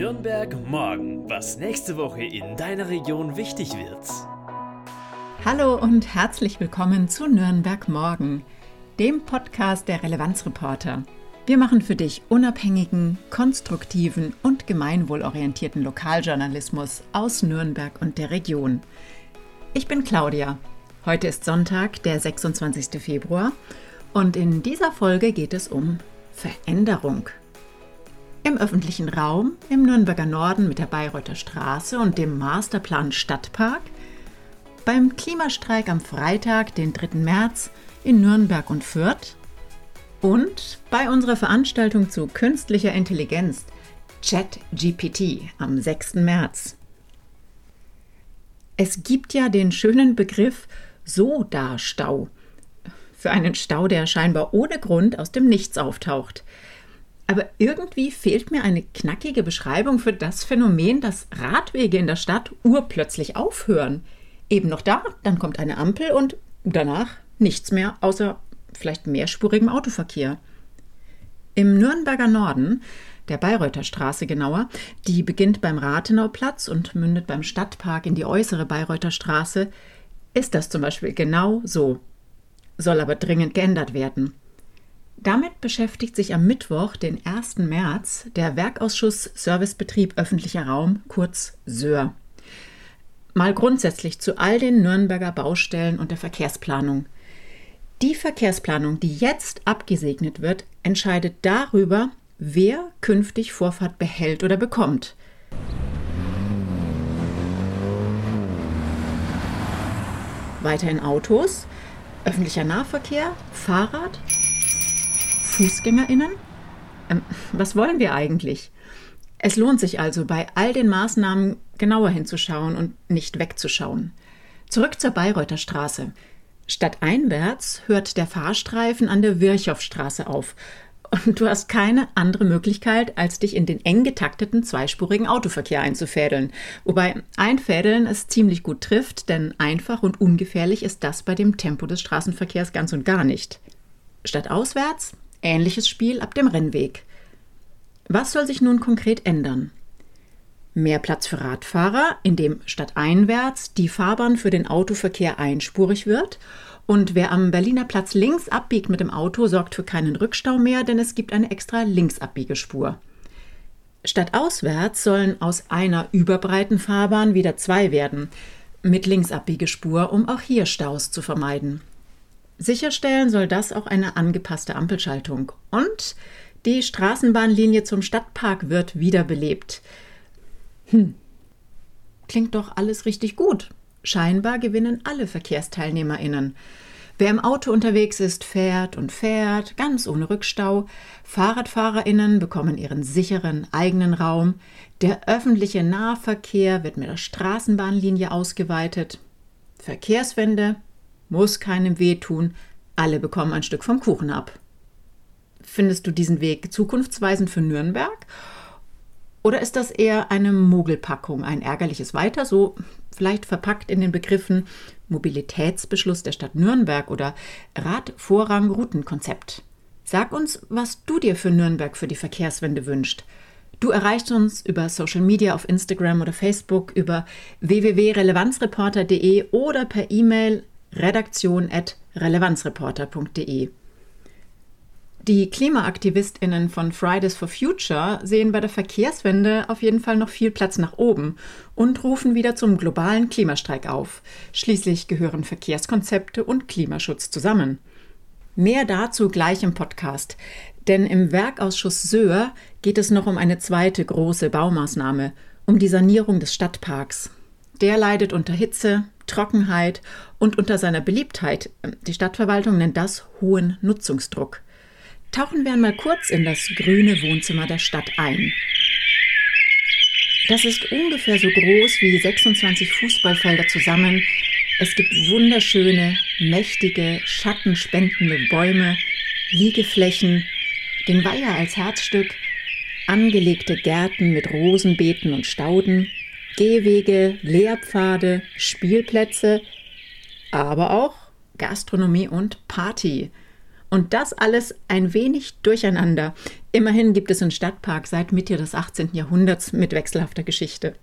Nürnberg morgen, was nächste Woche in deiner Region wichtig wird. Hallo und herzlich willkommen zu Nürnberg morgen, dem Podcast der Relevanzreporter. Wir machen für dich unabhängigen, konstruktiven und gemeinwohlorientierten Lokaljournalismus aus Nürnberg und der Region. Ich bin Claudia. Heute ist Sonntag, der 26. Februar, und in dieser Folge geht es um Veränderung. Im öffentlichen Raum, im Nürnberger Norden mit der Bayreuther Straße und dem Masterplan Stadtpark, beim Klimastreik am Freitag, den 3. März, in Nürnberg und Fürth und bei unserer Veranstaltung zu künstlicher Intelligenz ChatGPT am 6. März. Es gibt ja den schönen Begriff Soda-Stau für einen Stau, der scheinbar ohne Grund aus dem Nichts auftaucht. Aber irgendwie fehlt mir eine knackige Beschreibung für das Phänomen, dass Radwege in der Stadt urplötzlich aufhören. Eben noch da, dann kommt eine Ampel und danach nichts mehr, außer vielleicht mehrspurigem Autoverkehr. Im Nürnberger Norden, der Bayreuther Straße genauer, die beginnt beim Rathenauplatz und mündet beim Stadtpark in die äußere Bayreuther Straße, ist das zum Beispiel genau so. Soll aber dringend geändert werden. Damit beschäftigt sich am Mittwoch, den 1. März, der Werkausschuss Servicebetrieb öffentlicher Raum, kurz SÖR. Mal grundsätzlich zu all den Nürnberger Baustellen und der Verkehrsplanung. Die Verkehrsplanung, die jetzt abgesegnet wird, entscheidet darüber, wer künftig Vorfahrt behält oder bekommt. Weiterhin Autos, öffentlicher Nahverkehr, Fahrrad, Fußgängerinnen? Ähm, was wollen wir eigentlich? Es lohnt sich also, bei all den Maßnahmen genauer hinzuschauen und nicht wegzuschauen. Zurück zur Bayreuther Straße. Stadteinwärts hört der Fahrstreifen an der Virchowstraße auf. Und du hast keine andere Möglichkeit, als dich in den eng getakteten zweispurigen Autoverkehr einzufädeln. Wobei Einfädeln es ziemlich gut trifft, denn einfach und ungefährlich ist das bei dem Tempo des Straßenverkehrs ganz und gar nicht. Stadtauswärts Ähnliches Spiel ab dem Rennweg. Was soll sich nun konkret ändern? Mehr Platz für Radfahrer, indem stadteinwärts die Fahrbahn für den Autoverkehr einspurig wird und wer am Berliner Platz links abbiegt mit dem Auto, sorgt für keinen Rückstau mehr, denn es gibt eine extra Linksabbiegespur. Stadtauswärts sollen aus einer überbreiten Fahrbahn wieder zwei werden, mit Linksabbiegespur, um auch hier Staus zu vermeiden. Sicherstellen soll das auch eine angepasste Ampelschaltung. Und die Straßenbahnlinie zum Stadtpark wird wiederbelebt. Hm. Klingt doch alles richtig gut. Scheinbar gewinnen alle VerkehrsteilnehmerInnen. Wer im Auto unterwegs ist, fährt und fährt, ganz ohne Rückstau. FahrradfahrerInnen bekommen ihren sicheren eigenen Raum. Der öffentliche Nahverkehr wird mit der Straßenbahnlinie ausgeweitet. Verkehrswende muss keinem wehtun, alle bekommen ein Stück vom Kuchen ab. Findest du diesen Weg zukunftsweisend für Nürnberg? Oder ist das eher eine Mogelpackung, ein ärgerliches Weiter, so vielleicht verpackt in den Begriffen Mobilitätsbeschluss der Stadt Nürnberg oder Radvorrang-Routenkonzept? Sag uns, was du dir für Nürnberg für die Verkehrswende wünschst. Du erreichst uns über Social Media auf Instagram oder Facebook, über www.relevanzreporter.de oder per E-Mail redaktion.relevanzreporter.de. Die KlimaaktivistInnen von Fridays for Future sehen bei der Verkehrswende auf jeden Fall noch viel Platz nach oben und rufen wieder zum globalen Klimastreik auf. Schließlich gehören Verkehrskonzepte und Klimaschutz zusammen. Mehr dazu gleich im Podcast, denn im Werkausschuss Söhr geht es noch um eine zweite große Baumaßnahme, um die Sanierung des Stadtparks. Der leidet unter Hitze, Trockenheit und unter seiner Beliebtheit, die Stadtverwaltung nennt das hohen Nutzungsdruck. Tauchen wir einmal kurz in das grüne Wohnzimmer der Stadt ein. Das ist ungefähr so groß wie 26 Fußballfelder zusammen. Es gibt wunderschöne, mächtige, schattenspendende Bäume, Liegeflächen, den Weiher als Herzstück, angelegte Gärten mit Rosenbeeten und Stauden, Gehwege, Lehrpfade, Spielplätze, aber auch Gastronomie und Party. Und das alles ein wenig durcheinander, Immerhin gibt es einen Stadtpark seit Mitte des 18. Jahrhunderts mit wechselhafter Geschichte.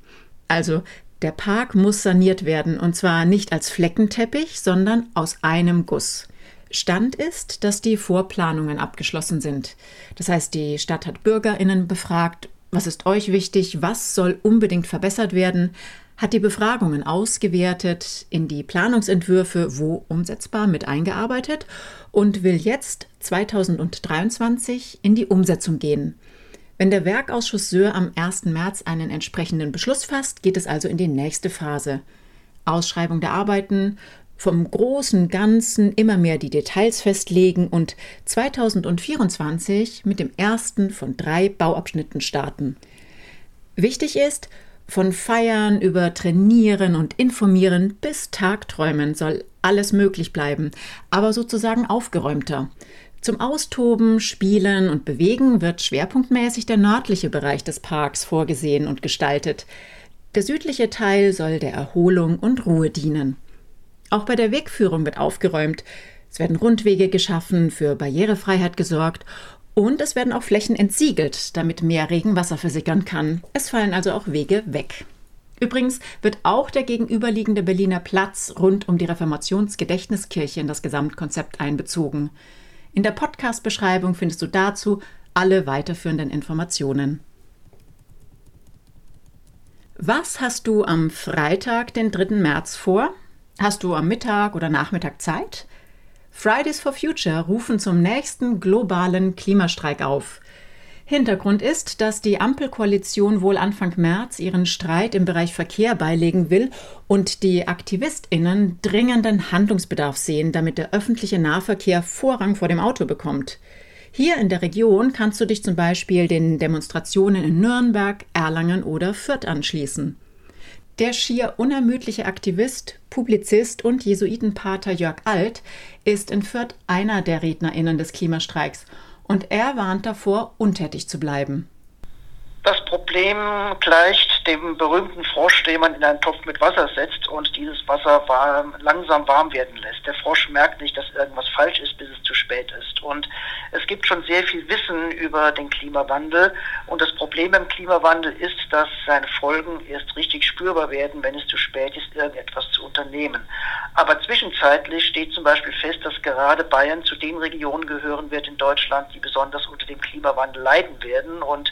Also, der Park muss saniert werden und zwar nicht als Fleckenteppich, sondern aus einem Guss. Stand ist, dass die Vorplanungen abgeschlossen sind. Das heißt, die Stadt hat Bürgerinnen befragt, was ist euch wichtig, was soll unbedingt verbessert werden, hat die Befragungen ausgewertet, in die Planungsentwürfe wo umsetzbar mit eingearbeitet und will jetzt 2023 in die Umsetzung gehen. Wenn der Werkausschuss Söhr am 1. März einen entsprechenden Beschluss fasst, geht es also in die nächste Phase. Ausschreibung der Arbeiten, vom großen Ganzen immer mehr die Details festlegen und 2024 mit dem ersten von drei Bauabschnitten starten. Wichtig ist, von Feiern über Trainieren und Informieren bis Tagträumen soll alles möglich bleiben, aber sozusagen aufgeräumter. Zum Austoben, Spielen und Bewegen wird schwerpunktmäßig der nördliche Bereich des Parks vorgesehen und gestaltet. Der südliche Teil soll der Erholung und Ruhe dienen. Auch bei der Wegführung wird aufgeräumt. Es werden Rundwege geschaffen, für Barrierefreiheit gesorgt und es werden auch Flächen entsiegelt, damit mehr Regenwasser versickern kann. Es fallen also auch Wege weg. Übrigens wird auch der gegenüberliegende Berliner Platz rund um die Reformationsgedächtniskirche in das Gesamtkonzept einbezogen. In der Podcast-Beschreibung findest du dazu alle weiterführenden Informationen. Was hast du am Freitag, den 3. März vor? Hast du am Mittag oder Nachmittag Zeit? Fridays for Future rufen zum nächsten globalen Klimastreik auf. Hintergrund ist, dass die Ampelkoalition wohl Anfang März ihren Streit im Bereich Verkehr beilegen will und die Aktivistinnen dringenden Handlungsbedarf sehen, damit der öffentliche Nahverkehr Vorrang vor dem Auto bekommt. Hier in der Region kannst du dich zum Beispiel den Demonstrationen in Nürnberg, Erlangen oder Fürth anschließen. Der schier unermüdliche Aktivist, Publizist und Jesuitenpater Jörg Alt ist in Fürth einer der RednerInnen des Klimastreiks und er warnt davor, untätig zu bleiben. Das Problem gleicht dem berühmten Frosch, den man in einen Topf mit Wasser setzt und dieses Wasser warm, langsam warm werden lässt. Der Frosch merkt nicht, dass irgendwas falsch ist, bis es zu spät ist. Und es gibt schon sehr viel Wissen über den Klimawandel. Und das Problem beim Klimawandel ist, dass seine Folgen erst richtig spürbar werden, wenn es zu spät ist, irgendetwas zu unternehmen. Aber zwischenzeitlich steht zum Beispiel fest, dass gerade Bayern zu den Regionen gehören wird in Deutschland, die besonders unter dem Klimawandel leiden werden. Und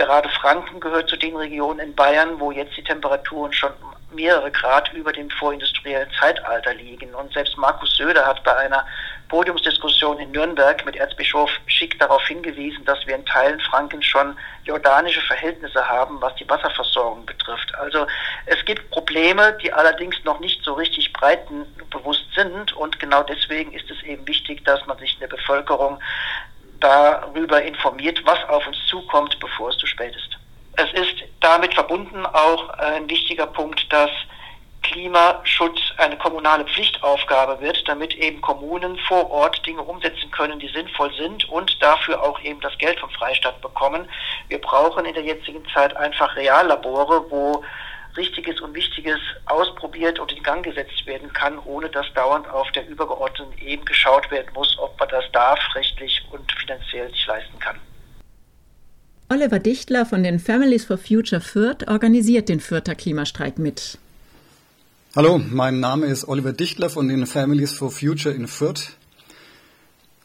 Gerade Franken gehört zu den Regionen in Bayern, wo jetzt die Temperaturen schon mehrere Grad über dem vorindustriellen Zeitalter liegen. Und selbst Markus Söder hat bei einer Podiumsdiskussion in Nürnberg mit Erzbischof Schick darauf hingewiesen, dass wir in Teilen Frankens schon jordanische Verhältnisse haben, was die Wasserversorgung betrifft. Also es gibt Probleme, die allerdings noch nicht so richtig breitenbewusst sind. Und genau deswegen ist es eben wichtig, dass man sich in der Bevölkerung darüber informiert, was auf uns zukommt, bevor es zu spät ist. Es ist damit verbunden auch ein wichtiger Punkt, dass Klimaschutz eine kommunale Pflichtaufgabe wird, damit eben Kommunen vor Ort Dinge umsetzen können, die sinnvoll sind und dafür auch eben das Geld vom Freistaat bekommen. Wir brauchen in der jetzigen Zeit einfach Reallabore, wo Richtiges und Wichtiges ausprobiert und in Gang gesetzt werden kann, ohne dass dauernd auf der übergeordneten Ebene geschaut werden muss, ob man das darf, rechtlich und finanziell sich leisten kann. Oliver Dichtler von den Families for Future Fürth organisiert den Fürther Klimastreik mit. Hallo, mein Name ist Oliver Dichtler von den Families for Future in Fürth.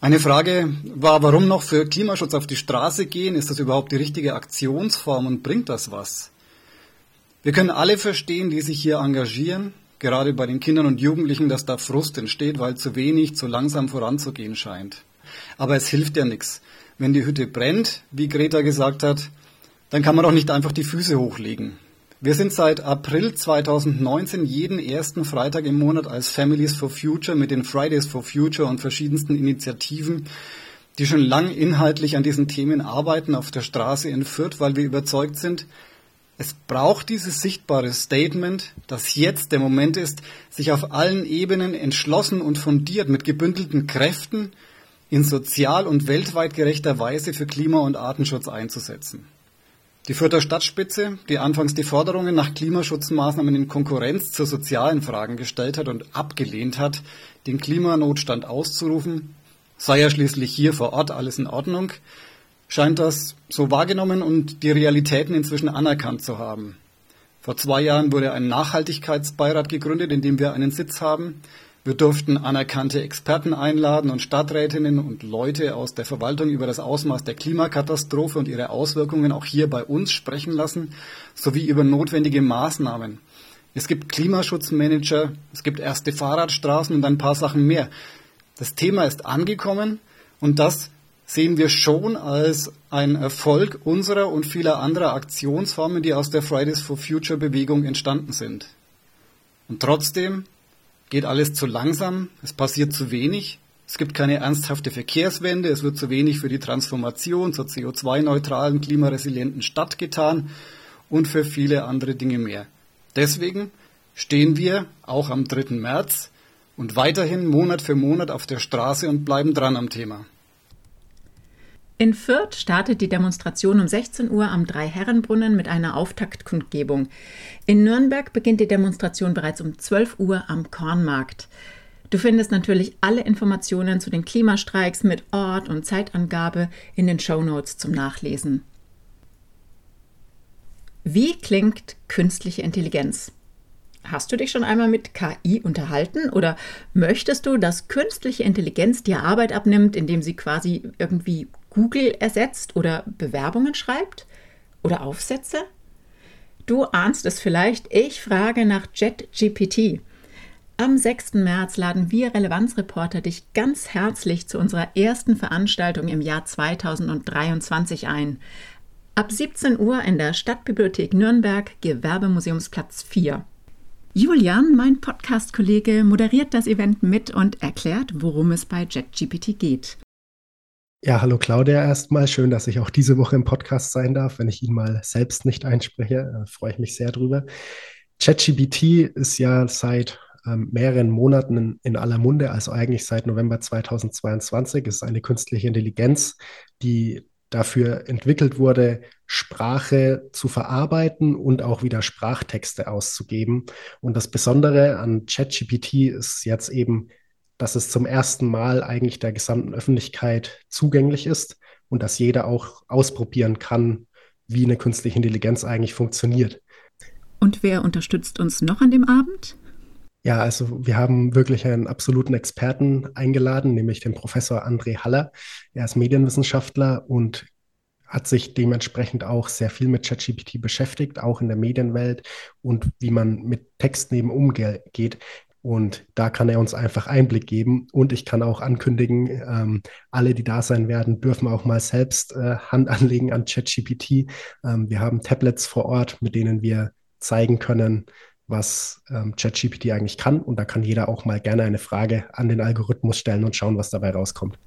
Eine Frage war, warum noch für Klimaschutz auf die Straße gehen? Ist das überhaupt die richtige Aktionsform und bringt das was? Wir können alle verstehen, die sich hier engagieren, gerade bei den Kindern und Jugendlichen, dass da Frust entsteht, weil zu wenig, zu langsam voranzugehen scheint. Aber es hilft ja nichts. Wenn die Hütte brennt, wie Greta gesagt hat, dann kann man doch nicht einfach die Füße hochlegen. Wir sind seit April 2019 jeden ersten Freitag im Monat als Families for Future mit den Fridays for Future und verschiedensten Initiativen, die schon lang inhaltlich an diesen Themen arbeiten, auf der Straße in Fürth, weil wir überzeugt sind, es braucht dieses sichtbare Statement, dass jetzt der Moment ist, sich auf allen Ebenen entschlossen und fundiert mit gebündelten Kräften in sozial und weltweit gerechter Weise für Klima- und Artenschutz einzusetzen. Die Fürther Stadtspitze, die anfangs die Forderungen nach Klimaschutzmaßnahmen in Konkurrenz zu sozialen Fragen gestellt hat und abgelehnt hat, den Klimanotstand auszurufen, sei ja schließlich hier vor Ort alles in Ordnung, scheint das so wahrgenommen und die Realitäten inzwischen anerkannt zu haben. Vor zwei Jahren wurde ein Nachhaltigkeitsbeirat gegründet, in dem wir einen Sitz haben. Wir durften anerkannte Experten einladen und Stadträtinnen und Leute aus der Verwaltung über das Ausmaß der Klimakatastrophe und ihre Auswirkungen auch hier bei uns sprechen lassen, sowie über notwendige Maßnahmen. Es gibt Klimaschutzmanager, es gibt erste Fahrradstraßen und ein paar Sachen mehr. Das Thema ist angekommen und das sehen wir schon als ein Erfolg unserer und vieler anderer Aktionsformen, die aus der Fridays for Future Bewegung entstanden sind. Und trotzdem geht alles zu langsam, es passiert zu wenig, es gibt keine ernsthafte Verkehrswende, es wird zu wenig für die Transformation zur CO2-neutralen, klimaresilienten Stadt getan und für viele andere Dinge mehr. Deswegen stehen wir auch am 3. März und weiterhin Monat für Monat auf der Straße und bleiben dran am Thema. In Fürth startet die Demonstration um 16 Uhr am Dreiherrenbrunnen mit einer Auftaktkundgebung. In Nürnberg beginnt die Demonstration bereits um 12 Uhr am Kornmarkt. Du findest natürlich alle Informationen zu den Klimastreiks mit Ort und Zeitangabe in den Shownotes zum Nachlesen. Wie klingt künstliche Intelligenz? Hast du dich schon einmal mit KI unterhalten oder möchtest du, dass künstliche Intelligenz dir Arbeit abnimmt, indem sie quasi irgendwie Google ersetzt oder Bewerbungen schreibt oder Aufsätze? Du ahnst es vielleicht, ich frage nach JetGPT. Am 6. März laden wir Relevanzreporter dich ganz herzlich zu unserer ersten Veranstaltung im Jahr 2023 ein. Ab 17 Uhr in der Stadtbibliothek Nürnberg, Gewerbemuseumsplatz 4. Julian, mein Podcast-Kollege, moderiert das Event mit und erklärt, worum es bei JetGPT geht. Ja, hallo Claudia erstmal. Schön, dass ich auch diese Woche im Podcast sein darf. Wenn ich ihn mal selbst nicht einspreche, äh, freue ich mich sehr drüber. ChatGPT ist ja seit ähm, mehreren Monaten in, in, aller Munde, also eigentlich seit November 2022. Es ist eine künstliche Intelligenz, die dafür entwickelt wurde, Sprache zu verarbeiten und auch wieder Sprachtexte auszugeben. Und das Besondere an ChatGPT ist jetzt eben, dass es zum ersten Mal eigentlich der gesamten Öffentlichkeit zugänglich ist und dass jeder auch ausprobieren kann, wie eine künstliche Intelligenz eigentlich funktioniert. Und wer unterstützt uns noch an dem Abend? Ja, also wir haben wirklich einen absoluten Experten eingeladen, nämlich den Professor André Haller. Er ist Medienwissenschaftler und hat sich dementsprechend auch sehr viel mit ChatGPT beschäftigt, auch in der Medienwelt und wie man mit Texten eben umgeht. Und da kann er uns einfach Einblick geben. Und ich kann auch ankündigen, ähm, alle, die da sein werden, dürfen auch mal selbst äh, Hand anlegen an ChatGPT. Ähm, wir haben Tablets vor Ort, mit denen wir zeigen können, was ähm, ChatGPT eigentlich kann. Und da kann jeder auch mal gerne eine Frage an den Algorithmus stellen und schauen, was dabei rauskommt.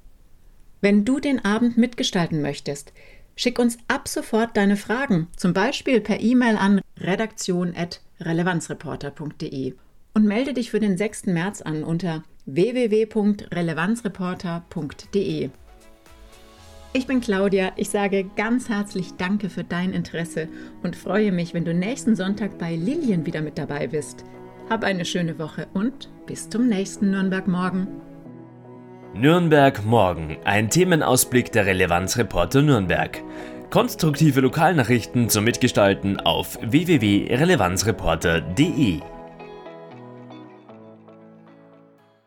Wenn du den Abend mitgestalten möchtest, schick uns ab sofort deine Fragen, zum Beispiel per E-Mail an redaktion.relevanzreporter.de und melde dich für den 6. März an unter www.relevanzreporter.de. Ich bin Claudia, ich sage ganz herzlich Danke für dein Interesse und freue mich, wenn du nächsten Sonntag bei Lilien wieder mit dabei bist. Hab eine schöne Woche und bis zum nächsten Nürnberg Morgen. Nürnberg Morgen, ein Themenausblick der Relevanzreporter Nürnberg. Konstruktive Lokalnachrichten zum Mitgestalten auf www.relevanzreporter.de.